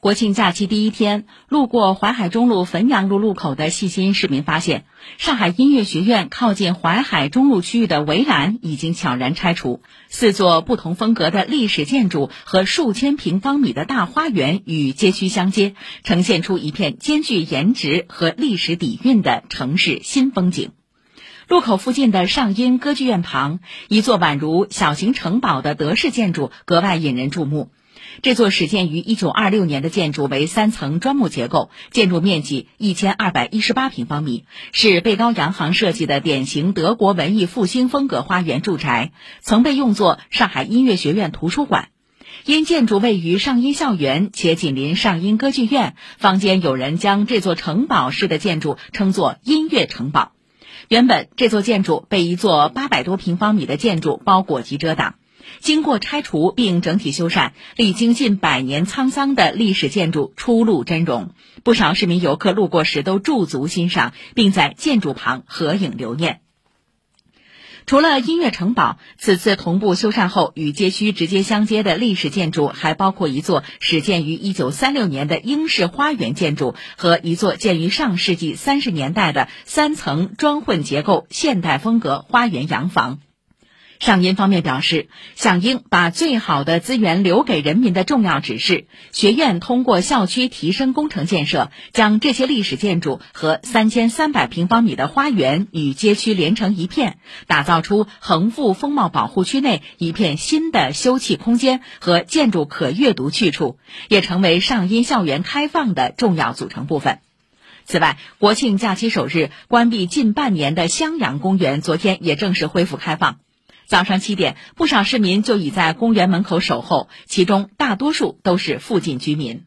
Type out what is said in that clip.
国庆假期第一天，路过淮海中路汾阳路路口的细心市民发现，上海音乐学院靠近淮海中路区域的围栏已经悄然拆除，四座不同风格的历史建筑和数千平方米的大花园与街区相接，呈现出一片兼具颜值和历史底蕴的城市新风景。路口附近的上音歌剧院旁，一座宛如小型城堡的德式建筑格外引人注目。这座始建于1926年的建筑为三层砖木结构，建筑面积1218平方米，是贝高洋行设计的典型德国文艺复兴风格花园住宅，曾被用作上海音乐学院图书馆。因建筑位于上音校园且紧邻上音歌剧院，坊间有人将这座城堡式的建筑称作“音乐城堡”。原本这座建筑被一座800多平方米的建筑包裹及遮挡。经过拆除并整体修缮，历经近百年沧桑的历史建筑初露真容。不少市民游客路过时都驻足欣赏，并在建筑旁合影留念。除了音乐城堡，此次同步修缮后与街区直接相接的历史建筑，还包括一座始建于1936年的英式花园建筑和一座建于上世纪30年代的三层砖混结构现代风格花园洋房。上音方面表示，响应把最好的资源留给人民的重要指示，学院通过校区提升工程建设，将这些历史建筑和三千三百平方米的花园与街区连成一片，打造出横富风貌保护区内一片新的休憩空间和建筑可阅读去处，也成为上音校园开放的重要组成部分。此外，国庆假期首日关闭近半年的襄阳公园，昨天也正式恢复开放。早上七点，不少市民就已在公园门口守候，其中大多数都是附近居民。